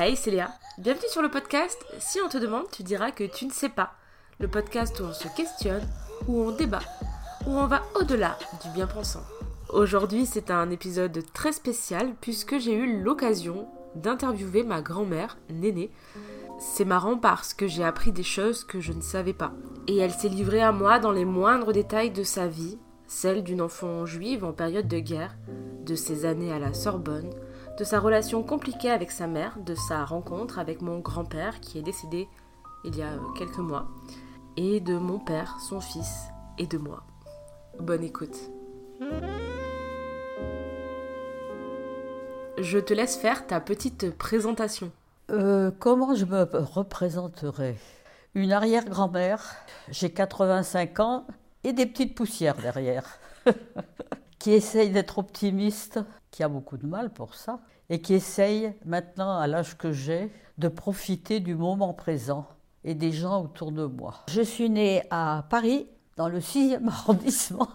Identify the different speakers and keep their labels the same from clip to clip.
Speaker 1: Hey, c'est Léa. Bienvenue sur le podcast. Si on te demande, tu diras que tu ne sais pas. Le podcast où on se questionne, où on débat, où on va au-delà du bien-pensant. Aujourd'hui, c'est un épisode très spécial puisque j'ai eu l'occasion d'interviewer ma grand-mère, Néné. C'est marrant parce que j'ai appris des choses que je ne savais pas. Et elle s'est livrée à moi dans les moindres détails de sa vie, celle d'une enfant juive en période de guerre, de ses années à la Sorbonne, de sa relation compliquée avec sa mère, de sa rencontre avec mon grand-père qui est décédé il y a quelques mois, et de mon père, son fils, et de moi. Bonne écoute. Je te laisse faire ta petite présentation.
Speaker 2: Euh, comment je me représenterais? Une arrière-grand-mère, j'ai 85 ans et des petites poussières derrière, qui essaye d'être optimiste, qui a beaucoup de mal pour ça, et qui essaye maintenant, à l'âge que j'ai, de profiter du moment présent et des gens autour de moi. Je suis née à Paris, dans le 6e arrondissement.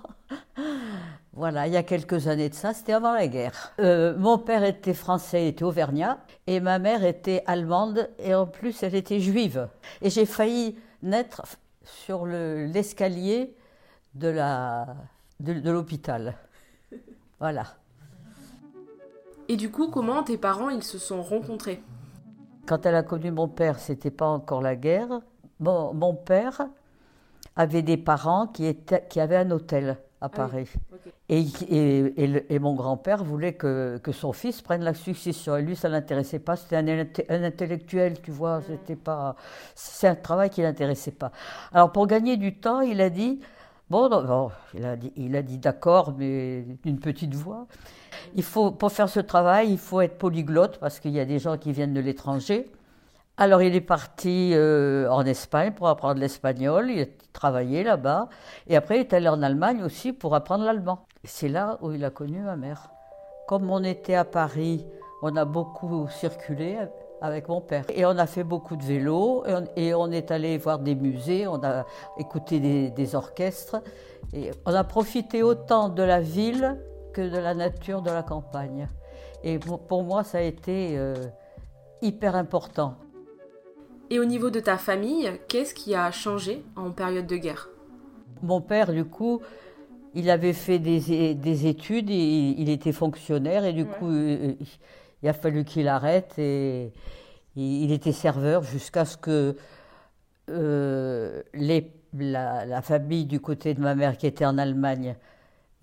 Speaker 2: Voilà, il y a quelques années de ça, c'était avant la guerre. Euh, mon père était français, était auvergnat, et ma mère était allemande, et en plus elle était juive. Et j'ai failli naître sur l'escalier de l'hôpital. Voilà.
Speaker 1: Et du coup, comment tes parents ils se sont rencontrés?
Speaker 2: Quand elle a connu mon père, c'était pas encore la guerre. Bon, mon père avait des parents qui, étaient, qui avaient un hôtel à ah Paris. et, et, et, mon grand-père voulait que, que, son fils prenne la succession. Et lui, ça l'intéressait pas. C'était un, un, intellectuel, tu vois. Mm. C'était pas. C'est un travail qui l'intéressait pas. Alors pour gagner du temps, il a dit. Bon, bon il a dit, il a dit d'accord, mais d'une petite voix. Il faut, pour faire ce travail, il faut être polyglotte parce qu'il y a des gens qui viennent de l'étranger. Alors il est parti euh, en Espagne pour apprendre l'espagnol, il a travaillé là-bas, et après il est allé en Allemagne aussi pour apprendre l'allemand. C'est là où il a connu ma mère. Comme on était à Paris, on a beaucoup circulé avec mon père. Et on a fait beaucoup de vélo, et on, est allé voir des musées, on a écouté des, orchestres, et on a profité autant de la ville que de la nature de la campagne. Et pour, moi, ça a été euh, hyper important.
Speaker 1: Et au niveau de ta famille, qu'est-ce qui a changé en période de guerre?
Speaker 2: Mon père, du coup, il avait fait des, études, et il était fonctionnaire et du coup, il, a fallu qu'il arrête et, il était serveur jusqu'à ce que euh, la, la, famille du côté de ma mère qui était en Allemagne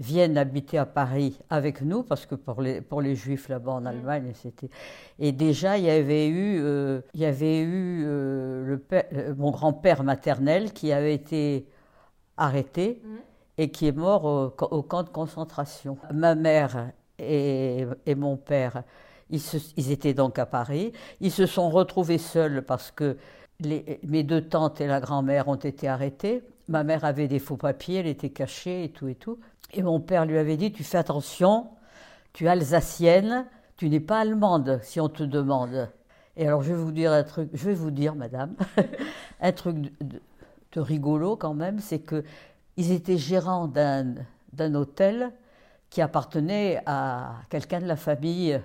Speaker 2: viennent habiter à Paris avec nous, parce que pour les, pour les Juifs là-bas en mm. Allemagne, c'était. Et déjà, il y avait eu, euh, il y avait eu euh, le mon grand-père maternel qui avait été arrêté mm. et qui est mort au, camp de concentration. Ma mère et, et mon père, ils, étaient donc à Paris. Ils se sont retrouvés seuls parce que les, mes deux tantes et la grand-mère ont été arrêtées. Ma mère avait des faux papiers, elle était cachée et tout et tout. Et mon père lui avait dit, tu fais attention, tu es alsacienne, tu n'es pas allemande si on te demande. Et alors je vais vous dire un truc, je vais vous dire, madame, un truc de, rigolo quand même, c'est que ils étaient gérants d'un, d'un hôtel qui appartenait à quelqu'un de la famille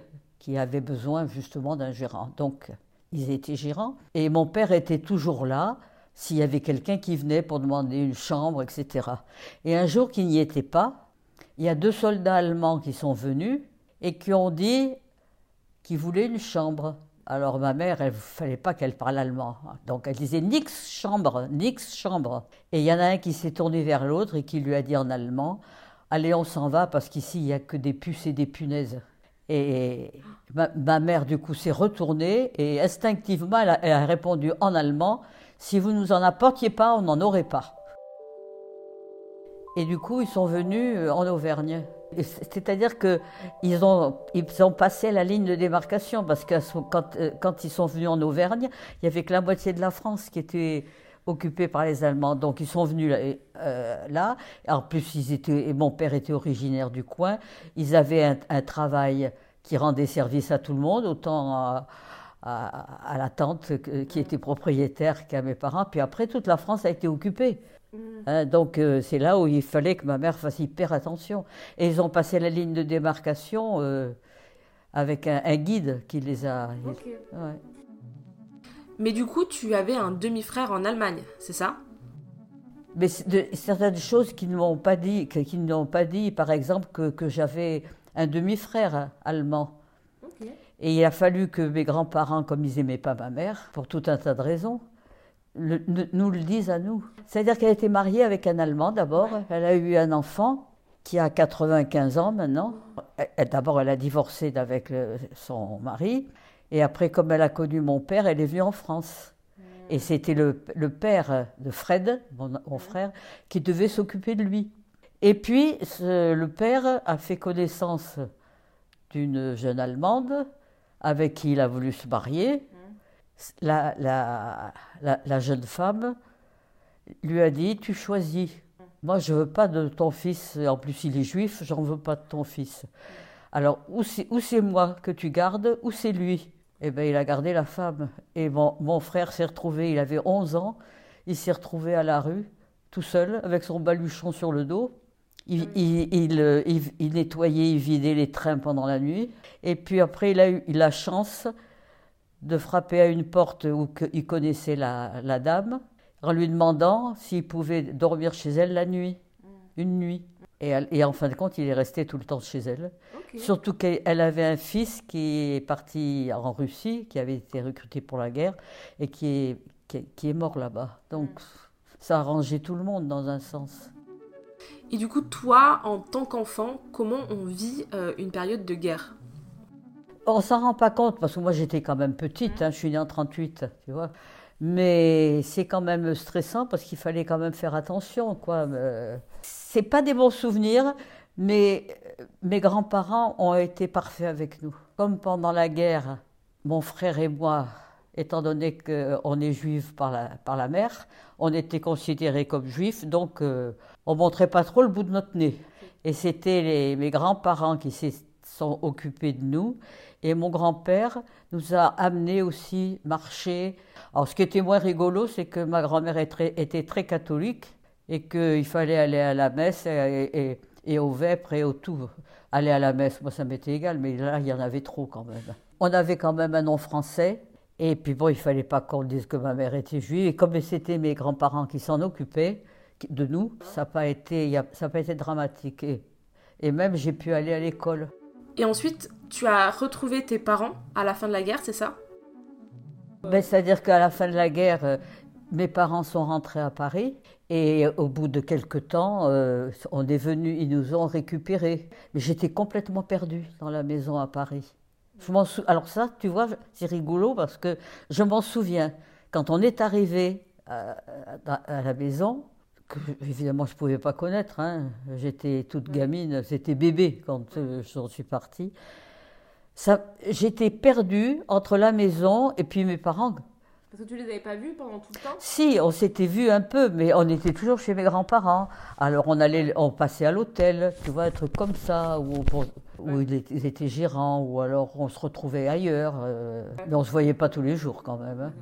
Speaker 2: qui avait besoin justement d'un gérant. Donc ils étaient gérants. Et mon père était toujours là s'il y avait quelqu'un qui venait pour demander une chambre, etc. Et un jour qu'il n'y était pas, il y a deux soldats allemands qui sont venus et qui ont dit qu'ils voulaient une chambre. Alors ma mère, il ne fallait pas qu'elle parle allemand. Donc elle disait Nix chambre, Nix chambre. Et il y en a un qui s'est tourné vers l'autre et qui lui a dit en allemand Allez, on s'en va parce qu'ici il n'y a que des puces et des punaises. Et ma, mère, du coup, s'est retournée et instinctivement, elle a répondu en allemand si vous ne nous en apportiez pas, on n'en aurait pas. Et du coup, ils sont venus euh, en Auvergne. C'est-à-dire qu'ils ont, ils ont passé la ligne de démarcation, parce que quand, euh, quand ils sont venus en Auvergne, il n'y avait que la moitié de la France qui était occupée par les Allemands. Donc ils sont venus là. Euh, en plus, ils étaient, et mon père était originaire du coin. Ils avaient un, un travail qui rendait service à tout le monde, autant à, la tante qui était propriétaire qu'à mes parents. Puis après, toute la France a été occupée. Mm. Hein, donc euh, c'est là où il fallait que ma mère fasse hyper attention. Et ils ont passé la ligne de démarcation euh, avec un, guide qui les a.
Speaker 1: Mais du coup, tu avais un demi-frère en Allemagne, c'est ça?
Speaker 2: Mais de, certaines choses qui ne m'ont pas dit, qui n'ont pas dit, par exemple, que, que j'avais un demi-frère allemand. Et il a fallu que mes grands-parents, comme ils n'aimaient pas ma mère, pour tout un tas de raisons, nous le disent à nous. C'est-à-dire qu'elle était mariée avec un Allemand d'abord, elle a eu un enfant qui a 95 ans maintenant. D'abord, elle a divorcé avec son mari, et après, comme elle a connu mon père, elle est venue en France. Et c'était le, père de Fred, mon, frère, qui devait s'occuper de lui. Et puis, le père a fait connaissance d'une jeune Allemande avec qui il a voulu se marier. La, la, la, jeune femme lui a dit Tu choisis. Moi, je veux pas de ton fils. En plus, il est juif, j'en veux pas de ton fils. Alors, ou c'est moi que tu gardes, ou c'est lui? Eh bien, il a gardé la femme. Et mon, mon frère s'est retrouvé, il avait 11 ans, il s'est retrouvé à la rue, tout seul, avec son baluchon sur le dos. Il, il, il, nettoyait, il vidait les trains pendant la nuit. Et puis après, il a eu la chance de frapper à une porte où il connaissait la, la dame, en lui demandant s'il pouvait dormir chez elle la nuit, mm. une nuit. Et, et, en fin de compte, il est resté tout le temps chez elle. Surtout qu'elle avait un fils qui est parti en Russie, qui avait été recruté pour la guerre, et qui est, qui est, mort là-bas. Donc mm. ça a arrangé tout le monde dans un sens.
Speaker 1: Et du coup, toi, en tant qu'enfant, comment on vit euh, une période de guerre?
Speaker 2: On s'en rend pas compte, parce que moi j'étais quand même petite, hein, je suis née en 38, tu vois. Mais c'est quand même stressant parce qu'il fallait quand même faire attention, quoi. Euh, c'est pas des bons souvenirs, mais euh, mes grands-parents ont été parfaits avec nous. Comme pendant la guerre, mon frère et moi, étant donné qu'on est juifs par la, par la mère, on était considérés comme juifs, donc on montrait pas trop le bout de notre nez. Et c'était mes grands-parents qui se sont occupés de nous. Et mon grand-père nous a amenés aussi marcher. Alors, ce qui était moins rigolo, c'est que ma grand-mère était très catholique et qu'il fallait aller à la messe et, et, au vêpres et au tout. Aller à la messe, moi, ça m'était égal, mais là, il y en avait trop quand même. On avait quand même un nom français. Et puis bon, il fallait pas qu'on dise que ma mère était juive. Et comme c'était mes grands-parents qui s'en occupaient de nous, ça n'a pas été, ça pas été dramatique. Et, et même j'ai pu aller à l'école.
Speaker 1: Et ensuite, tu as retrouvé tes parents à la fin de la guerre, c'est ça?
Speaker 2: Ben, C'est-à-dire qu'à la fin de la guerre, euh, mes parents sont rentrés à Paris et au bout de quelques temps, euh, on est venu, ils nous ont récupérés. Mais j'étais complètement perdue dans la maison à Paris. Je m'en Alors ça, tu vois, c'est rigolo parce que je m'en souviens. Quand on est arrivé à, la maison, que évidemment je ne pouvais pas connaître, hein, j'étais toute gamine, c'était bébé quand euh, j'en suis partie. J'étais perdue entre la maison et puis mes parents.
Speaker 1: Parce que tu les avais pas vus pendant tout le temps?
Speaker 2: Si, on s'était vus un peu, mais on était toujours chez mes grands-parents. Alors on allait, on passait à l'hôtel, tu vois, un truc comme ça, où, où ils étaient gérants, ou alors on se retrouvait ailleurs. Euh, mais on se voyait pas tous les jours quand même. Hein.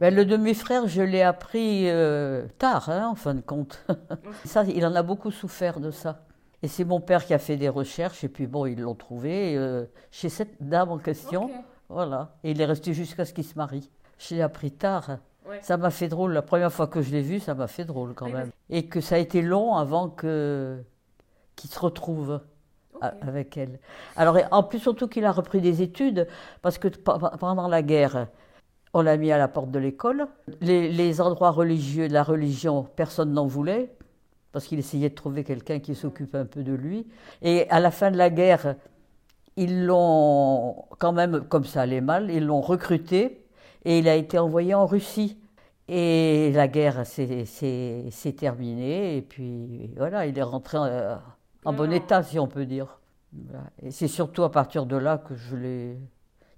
Speaker 2: Ben, le demi-frère, je l'ai appris euh, tard, hein, en fin de compte. ça, il en a beaucoup souffert de ça. Et c'est mon père qui a fait des recherches, et puis bon, ils l'ont trouvé euh, chez cette dame en question. Voilà. Et il est resté jusqu'à ce qu'il se marie. Je l'ai appris tard. Ça m'a fait drôle. La première fois que je l'ai vu, ça m'a fait drôle quand même. Et que ça a été long avant que qu'il se retrouve avec elle. Alors, en plus, surtout qu'il a repris des études, parce que pendant la guerre, on l'a mis à la porte de l'école. Les, endroits religieux la religion, personne n'en voulait, parce qu'il essayait de trouver quelqu'un qui s'occupe un peu de lui. Et à la fin de la guerre, ils l'ont, quand même, comme ça allait mal, ils l'ont recruté et il a été envoyé en Russie. Et la guerre s'est terminée, et puis voilà, il est rentré en, bon état, si on peut dire. Et c'est surtout à partir de là que je l'ai.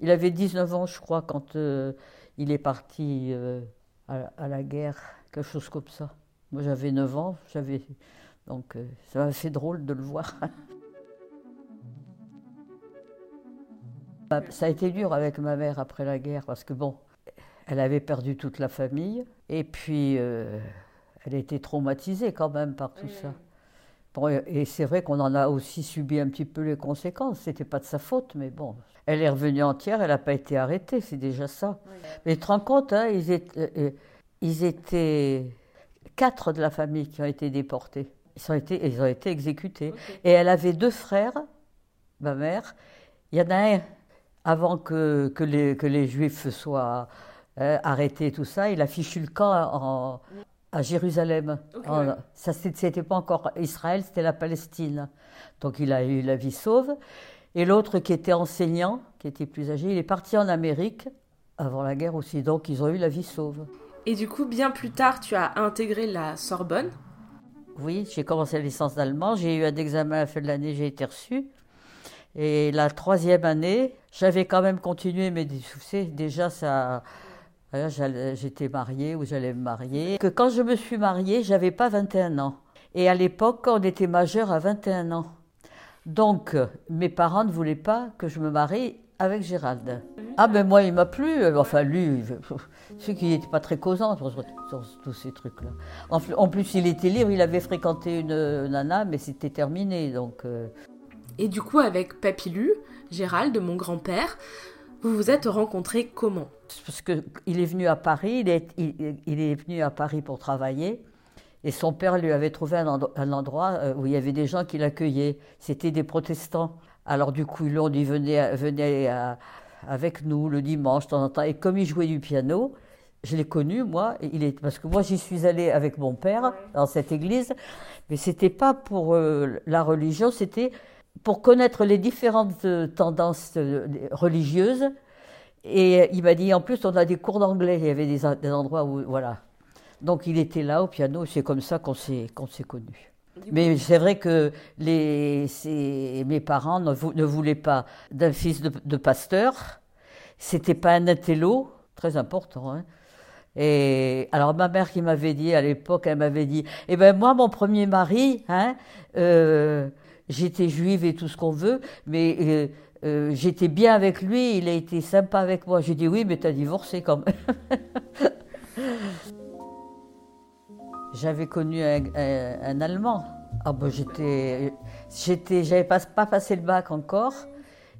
Speaker 2: Il avait 19 ans, je crois, quand euh, il est parti euh, à, la guerre, quelque chose comme ça. Moi j'avais 9 ans, j'avais donc euh, ça m'a fait drôle de le voir. Ça a été dur avec ma mère après la guerre parce que bon, elle avait perdu toute la famille et puis elle était traumatisée quand même par tout ça. Et c'est vrai qu'on en a aussi subi un petit peu les conséquences. C'était pas de sa faute, mais bon. Elle est revenue entière, elle n'a pas été arrêtée, c'est déjà ça. Mais tu te rends compte, hein, ils, étaient, euh, ils étaient quatre de la famille qui ont été déportés. Ils ont été, ils ont été exécutés. Et elle avait deux frères, ma mère. Il y en a un, avant que, que, les, que les Juifs soient euh, arrêtés, tout ça, il a fichu le camp en, à Jérusalem. Ça, c'était pas encore Israël, c'était la Palestine. Donc il a eu la vie sauve. Et l'autre qui était enseignant, qui était plus âgé, il est parti en Amérique avant la guerre aussi. Donc ils ont eu la vie sauve.
Speaker 1: Et du coup, bien plus tard, tu as intégré la Sorbonne
Speaker 2: Oui, j'ai commencé la licence d'allemand. J'ai eu un examen à la fin de l'année, j'ai été reçu. Et la troisième année, j'avais quand même continué, mais déjà ça J'étais mariée ou j'allais me marier. Que quand je me suis mariée, j'avais pas 21 ans. Et à l'époque, on était majeur à 21 ans. Donc, mes parents ne voulaient pas que je me marie avec Gérald. Ah ben moi, il m'a plu. Enfin, lui, ce qui n'était pas très causant sur, tous ces trucs-là. En, plus, il était libre, il avait fréquenté une nana, mais c'était terminé. Donc, euh.
Speaker 1: Et du coup, avec Papilu, Gérald, mon grand-père, vous vous êtes rencontrés comment?
Speaker 2: Parce qu'il est venu à Paris, il est, venu à Paris pour travailler. Et son père lui avait trouvé un, endroit, euh, où il y avait des gens qui l'accueillaient. C'était des protestants. Alors du coup, l'ont dit, venez, venez avec nous le dimanche, de temps en temps. Et comme il jouait du piano, je l'ai connu, moi, il est, parce que moi j'y suis allée avec mon père dans cette église, mais c'était pas pour euh, la religion, c'était pour connaître les différentes euh, tendances euh, religieuses. Et il m'a dit, en plus, on a des cours d'anglais. Il y avait des, endroits où, voilà. Donc il était là au piano. C'est comme ça qu'on s'est qu'on s'est connus. Mais c'est vrai que les, mes parents ne, ne, voulaient pas d'un fils de, de pasteur. C'était pas un intello, très important. Hein. Et alors ma mère qui m'avait dit à l'époque, elle m'avait dit, eh ben moi mon premier mari, hein, euh, j'étais juive et tout ce qu'on veut, mais euh, euh, j'étais bien avec lui, il a été sympa avec moi. J'ai dit oui, mais t'as divorcé quand même. J'avais connu un, Allemand. Ah ben j'étais, j'avais pas, pas passé le bac encore,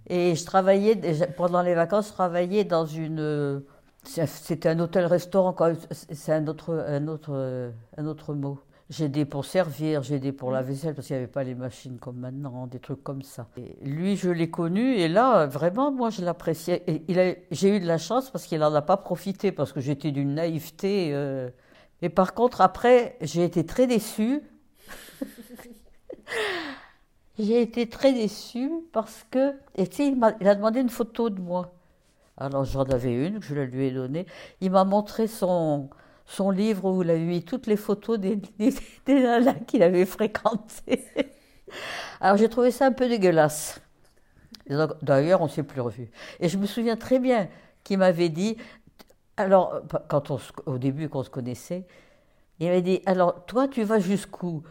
Speaker 2: et je travaillais pendant les vacances, je travaillais dans une, c'était un hôtel-restaurant, c'est un autre, un autre, un autre mot. J'ai aidé pour servir, j'ai aidé pour la vaisselle parce qu'il n'y avait pas les machines comme maintenant, des trucs comme ça. Et lui, je l'ai connu et là, vraiment, moi, je l'appréciais. J'ai eu de la chance parce qu'il n'en a pas profité parce que j'étais d'une naïveté. Euh. Et par contre, après, j'ai été très déçue. j'ai été très déçue parce que, et tu sais, il, il a demandé une photo de moi. Alors j'en avais une que je la lui ai donnée. Il m'a montré son, son livre où il a mis toutes les photos des, des, qu'il avait fréquentés. Alors j'ai trouvé ça un peu dégueulasse. D'ailleurs, on ne s'est plus revu. Et je me souviens très bien qu'il m'avait dit, alors, quand on, au début, qu'on se connaissait, il m'avait dit, alors, toi, tu vas jusqu'où?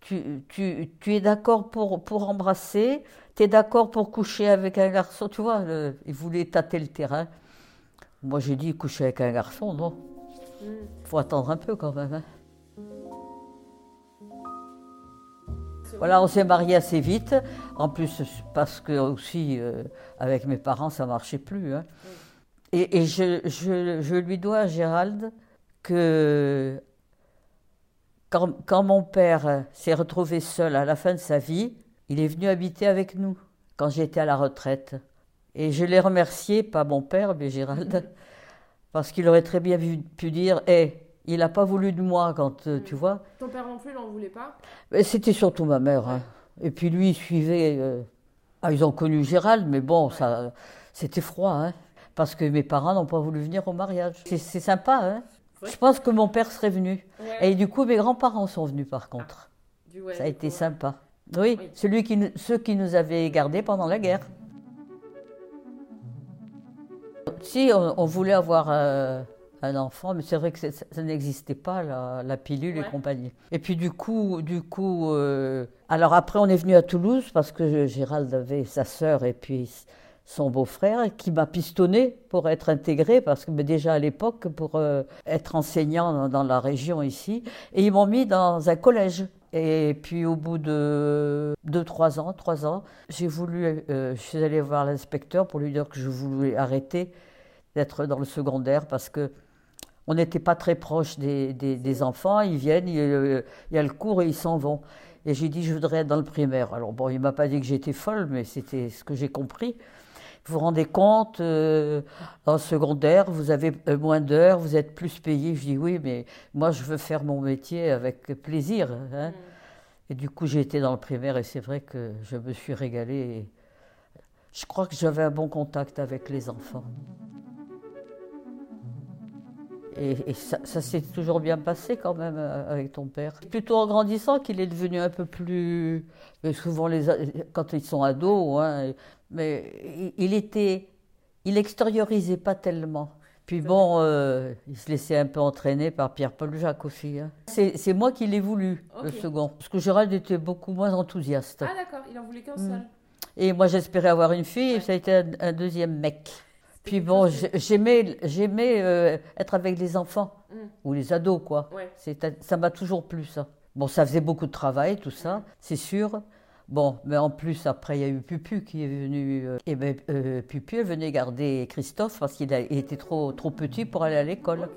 Speaker 2: Tu, tu, tu, es d'accord pour, pour embrasser? Tu es d'accord pour coucher avec un garçon? Tu vois, il voulait tâter le terrain. Moi, j'ai dit, coucher avec un garçon, non? Faut attendre un peu quand même. Hein. Voilà, on s'est marié assez vite. En plus, parce que aussi, euh, avec mes parents, ça marchait plus. Hein. Mm. Et, je, je, lui dois à Gérald que quand, quand mon père s'est retrouvé seul à la fin de sa vie, il est venu habiter avec nous quand j'étais à la retraite. Et je l'ai remercié, pas mon père, mais Gérald, parce qu'il aurait très bien pu dire Eh, il n'a pas voulu de moi quand, euh, tu vois.
Speaker 1: Ton père non plus, il n'en voulait pas
Speaker 2: C'était surtout ma mère. Hein. Et puis lui, il suivait. Euh, ah, ils ont connu Gérald, mais bon, ça, c'était froid, hein, parce que mes parents n'ont pas voulu venir au mariage. C'est, sympa, hein. Je pense que mon père serait venu. Et du coup, mes grands-parents sont venus, par contre. ça a été sympa. Oui, Celui qui, ceux qui nous avaient gardés pendant la guerre. Si, on, voulait avoir euh, un enfant, mais c'est vrai que ça, n'existait pas, la, pilule et compagnie. Et puis du coup, du coup euh, alors après on est venu à Toulouse parce que Gérald avait sa sœur et puis son beau-frère qui m'a pistonné pour être intégré, parce que déjà à l'époque, pour euh, être enseignant dans, la région ici, et ils m'ont mis dans un collège. Et puis au bout de 2-3 ans, 3 ans, j'ai voulu, euh, je suis allée voir l'inspecteur pour lui dire que je voulais arrêter d'être dans le secondaire parce que on n'était pas très proche des, des, enfants. Ils viennent, il, y a le cours et ils s'en vont. Et j'ai dit, je voudrais être dans le primaire. Alors bon, il m'a pas dit que j'étais folle, mais c'était ce que j'ai compris. Vous vous rendez compte, euh, en secondaire, vous avez euh, moins d'heures, vous êtes plus payé. Je dis oui, mais moi, je veux faire mon métier avec plaisir. Hein. Mm. Et du coup, j'ai été dans le primaire et c'est vrai que je me suis régalée. Je crois que j'avais un bon contact avec les enfants. Et, ça, s'est toujours bien passé quand même euh, avec ton père. Plutôt en grandissant qu'il est devenu un peu plus. Souvent, les, quand ils sont ados, hein, mais il était. Il extériorisait pas tellement. Puis bon, euh, il se laissait un peu entraîner par Pierre-Paul Jacques aussi. Hein. C'est moi qui l'ai voulu, le second. Parce que Gérald était beaucoup moins enthousiaste.
Speaker 1: Ah d'accord, il en voulait qu'un seul.
Speaker 2: Et moi j'espérais avoir une fille et ça a été un, deuxième mec. Puis bon, j'aimais j'aimais euh, être avec les enfants mm. ou les ados quoi. Ça m'a toujours plu ça. Bon, ça faisait beaucoup de travail tout ça, c'est sûr. Bon, mais en plus, après, il y a eu Pupu qui est venu. Euh, et ben, euh, Pupu est venu garder Christophe parce qu'il était trop, trop petit pour aller à l'école.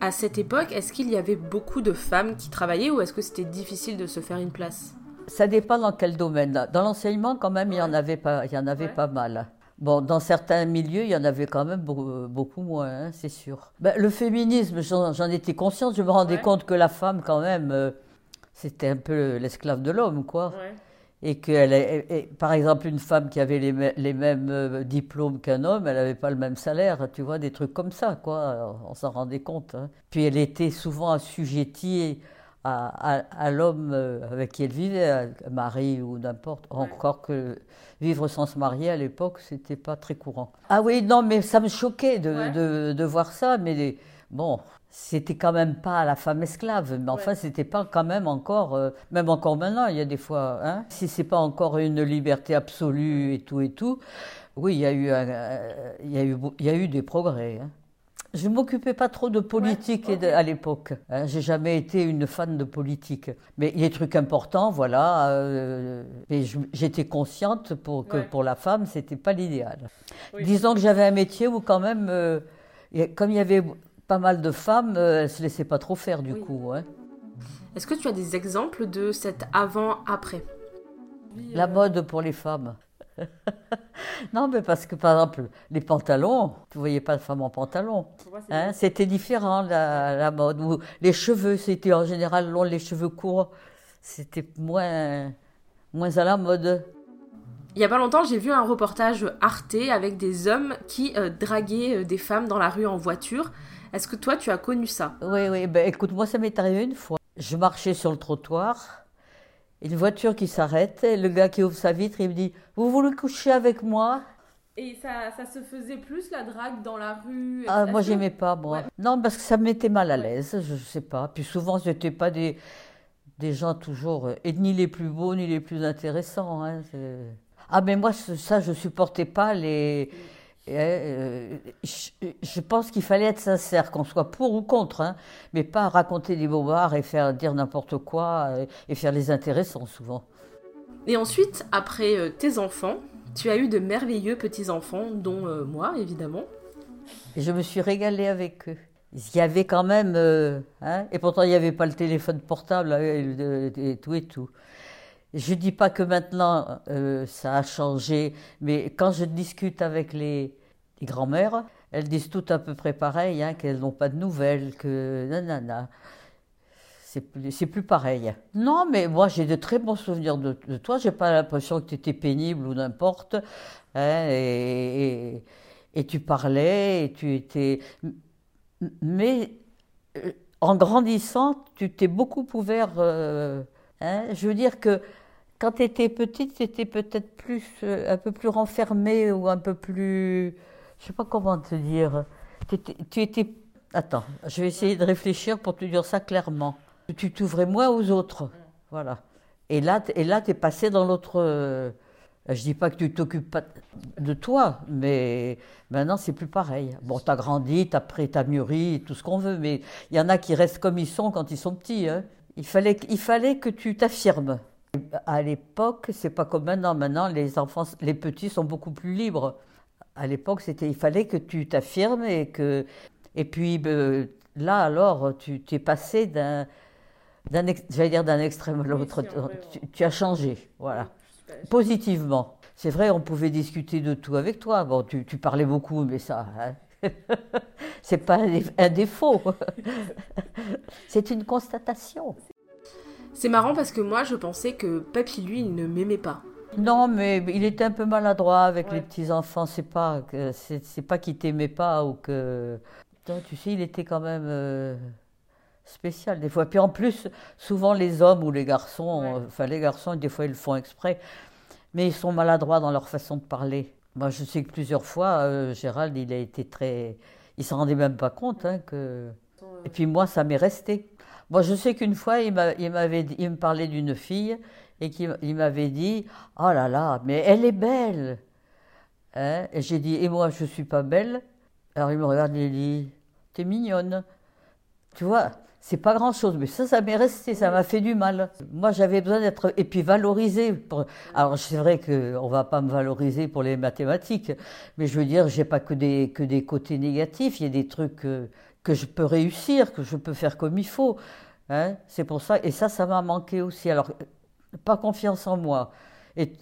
Speaker 1: À cette époque, est-ce qu'il y avait beaucoup de femmes qui travaillaient ou est-ce que c'était difficile de se faire une place?
Speaker 2: Ça dépend dans quel domaine. Dans l'enseignement, quand même, il y en avait pas, il y en avait pas mal. Bon, dans certains milieux, il y en avait quand même beaucoup, moins, hein, c'est sûr. Ben, le féminisme, j'en étais consciente. Je me rendais compte que la femme, quand même, euh, c'était un peu l'esclave de l'homme, quoi et que, par exemple, une femme qui avait les, mêmes euh, diplômes qu'un homme, elle n'avait pas le même salaire, tu vois, des trucs comme ça, quoi. On s'en rendait compte. Hein. Puis elle était souvent assujettie à, à, l'homme euh, avec qui elle vivait, mari ou n'importe. Encore que vivre sans se marier à l'époque, c'était pas très courant. Ah oui, non, mais ça me choquait de, de, de voir ça, mais bon, c'était quand même pas la femme esclave, mais enfin, c'était pas quand même encore, euh, même encore maintenant, il y a des fois, hein, si c'est pas encore une liberté absolue et tout et tout, oui, il y a eu, euh, il y a eu, il y a eu des progrès. Hein. Je m'occupais pas trop de politique à l'époque. Hein. J'ai jamais été une fan de politique. Mais les trucs importants, voilà. Euh, j'étais consciente pour que pour la femme, c'était pas l'idéal. Disons que j'avais un métier où quand même, comme il y avait pas mal de femmes, euh, elles se laissaient pas trop faire du coup. Hein.
Speaker 1: Est-ce que tu as des exemples de cet avant-après?
Speaker 2: La mode pour les femmes. non, mais parce que par exemple, les pantalons, tu voyais pas de femmes en pantalon. Hein, c'était différent la, mode. Ou les cheveux, c'était en général long, les cheveux courts, c'était moins, moins à la mode.
Speaker 1: Il y a pas longtemps, j'ai vu un reportage Arte avec des hommes qui euh, draguaient euh, des femmes dans la rue en voiture. Est-ce que toi, tu as connu ça?
Speaker 2: Oui, oui. Ben, écoute, moi, ça m'est arrivé une fois. Je marchais sur le trottoir, une voiture qui s'arrête, et le gars qui ouvre sa vitre, il me dit Vous voulez coucher avec moi?
Speaker 1: Et ça, ça, se faisait plus la drague dans la rue
Speaker 2: Ah, moi, j'aimais pas, moi. Non, parce que ça me mettait mal à l'aise, je sais pas. Puis souvent, ce n'étaient pas des, des gens toujours, et ni les plus beaux, ni les plus intéressants. Hein, ah, mais moi, ça, je supportais pas les. Euh, je pense qu'il fallait être sincère, qu'on soit pour ou contre, hein, mais pas raconter des bobards et faire dire n'importe quoi et, faire les intéressants souvent.
Speaker 1: Et ensuite, après euh, tes enfants, tu as eu de merveilleux petits-enfants, dont euh, moi évidemment.
Speaker 2: Et je me suis régalée avec eux. Il y avait quand même, hein, et pourtant il n'y avait pas le téléphone portable et, tout et tout. Je dis pas que maintenant ça a changé, mais quand je discute avec les, les grand-mères, elles disent toutes à peu près pareil, hein, qu'elles n'ont pas de nouvelles, que nanana. C'est plus, plus pareil. Non, mais moi j'ai de très bons souvenirs de, de toi. J'ai pas l'impression que tu étais pénible ou n'importe. Hein, et, et, tu parlais, et tu étais. Mais euh, en grandissant, tu t'es beaucoup ouvert. Euh, hein, je veux dire que quand tu étais petite, tu étais peut-être plus, euh, un peu plus renfermée ou un peu plus je sais pas comment te dire. Tu étais. Attends, je vais essayer de réfléchir pour te dire ça clairement. Tu t'ouvrais moins aux autres. Voilà. Et là, et là tu es passé dans l'autre. Euh, je dis pas que tu t'occupes pas de toi, mais maintenant c'est plus pareil. Bon, tu as grandi, tu as, as mûri, tout ce qu'on veut, mais il y en a qui restent comme ils sont quand ils sont petits. Hein. Il fallait, il fallait que tu t'affirmes. À l'époque, c'est pas comme maintenant. Maintenant, les enfants, les petits sont beaucoup plus libres. À l'époque, c'était, il fallait que tu t'affirmes et que, et puis euh, là, alors, tu t'es passé d'un, d'un, j'allais dire d'un extrême à l'autre. tu, as changé, voilà, positivement. C'est vrai, on pouvait discuter de tout avec toi. Bon, tu, tu parlais beaucoup, mais ça, hein. c'est pas un défaut. c'est une constatation.
Speaker 1: C'est marrant parce que moi, je pensais que Papy, lui, il ne m'aimait pas.
Speaker 2: Non, mais il était un peu maladroit avec les petits enfants. C'est pas que c'est pas qu'il t'aimait pas ou que tu sais, il était quand même euh, spécial des fois. Puis en plus, souvent les hommes ou les garçons, enfin les garçons, des fois ils le font exprès, mais ils sont maladroits dans leur façon de parler. Moi, je sais que plusieurs fois, euh, Gérald, il a été très, il s'en rendait même pas compte hein, que. Et puis moi, ça m'est resté. Moi, je sais qu'une fois, il, m'avait, il me parlait d'une fille et qu'il m'avait dit Oh là là, mais elle est belle hein Et j'ai dit Et moi, je ne suis pas belle? Alors il me regarde et il dit T'es mignonne. Tu vois, c'est pas grand chose, mais ça, ça m'est resté, ça m'a fait du mal. Moi, j'avais besoin d'être, et puis valorisé. Pour... Alors, c'est vrai qu'on va pas me valoriser pour les mathématiques, mais je veux dire, j'ai pas que des, que des côtés négatifs, il y a des trucs. Euh, que je peux réussir, que je peux faire comme il faut. Hein c'est pour ça, et ça, ça m'a manqué aussi. Alors, pas confiance en moi. Et,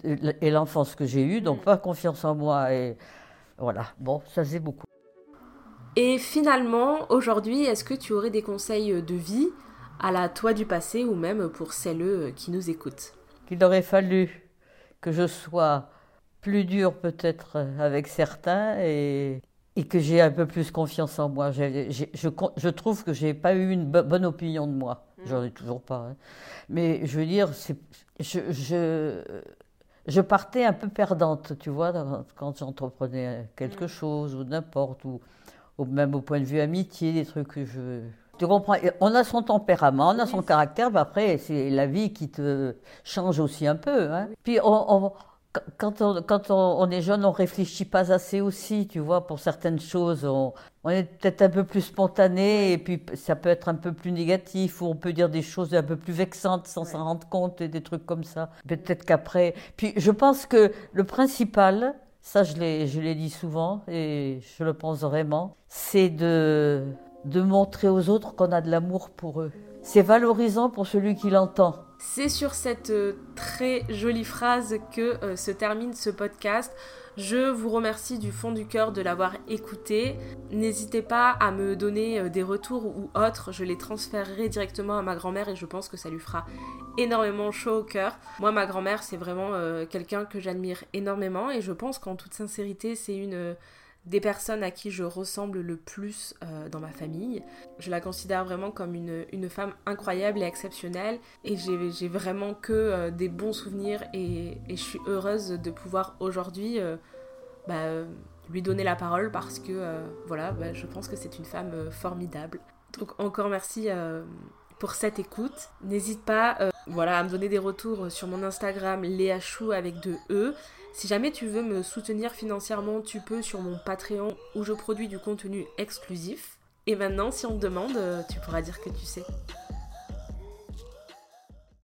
Speaker 2: et l'enfance que j'ai eue, donc mm. pas confiance en moi. Et voilà, bon, ça c'est beaucoup.
Speaker 1: Et finalement, aujourd'hui, est-ce que tu aurais des conseils de vie à la toi du passé ou même pour celles qui nous écoutent?
Speaker 2: Qu'il aurait fallu que je sois plus dur peut-être avec certains et et que j'ai un peu plus confiance en moi. je, je, trouve que j'ai pas eu une bonne opinion de moi. Mm. J'en ai toujours pas. Hein. Mais je veux dire, je, je, je, partais un peu perdante, tu vois, quand j'entreprenais quelque mm. chose ou n'importe, ou, même au point de vue amitié, des trucs que je. Tu comprends On a son tempérament, on a son caractère, mais après, c'est la vie qui te change aussi un peu. Hein. Puis on quand on, quand on, est jeune, on réfléchit pas assez aussi, tu vois, pour certaines choses. On, est peut-être un peu plus spontané et puis ça peut être un peu plus négatif ou on peut dire des choses un peu plus vexantes sans s'en rendre compte et des trucs comme ça. Peut-être qu'après. Puis je pense que le principal, ça je l'ai, dit souvent et je le pense vraiment, c'est de, de montrer aux autres qu'on a de l'amour pour eux. C'est valorisant pour celui qui l'entend.
Speaker 1: C'est sur cette euh, très jolie phrase que euh, se termine ce podcast. Je vous remercie du fond du cœur de l'avoir écouté. N'hésitez pas à me donner euh, des retours ou autres. Je les transférerai directement à ma grand-mère et je pense que ça lui fera énormément chaud au cœur. Moi, ma grand-mère, c'est vraiment quelqu'un que j'admire énormément et je pense qu'en toute sincérité, c'est une des personnes à qui je ressemble le plus euh, dans ma famille. Je la considère vraiment comme une, une femme incroyable et exceptionnelle et j'ai vraiment que euh, des bons souvenirs et, je suis heureuse de pouvoir aujourd'hui euh, bah, lui donner la parole parce que voilà, bah, je pense que c'est une femme formidable. Donc encore merci pour cette écoute. N'hésite pas voilà, à me donner des retours sur mon Instagram Léa Chou avec deux E. Si jamais tu veux me soutenir financièrement, tu peux sur mon Patreon où je produis du contenu exclusif. Et maintenant, si on te demande, tu pourras dire que tu sais.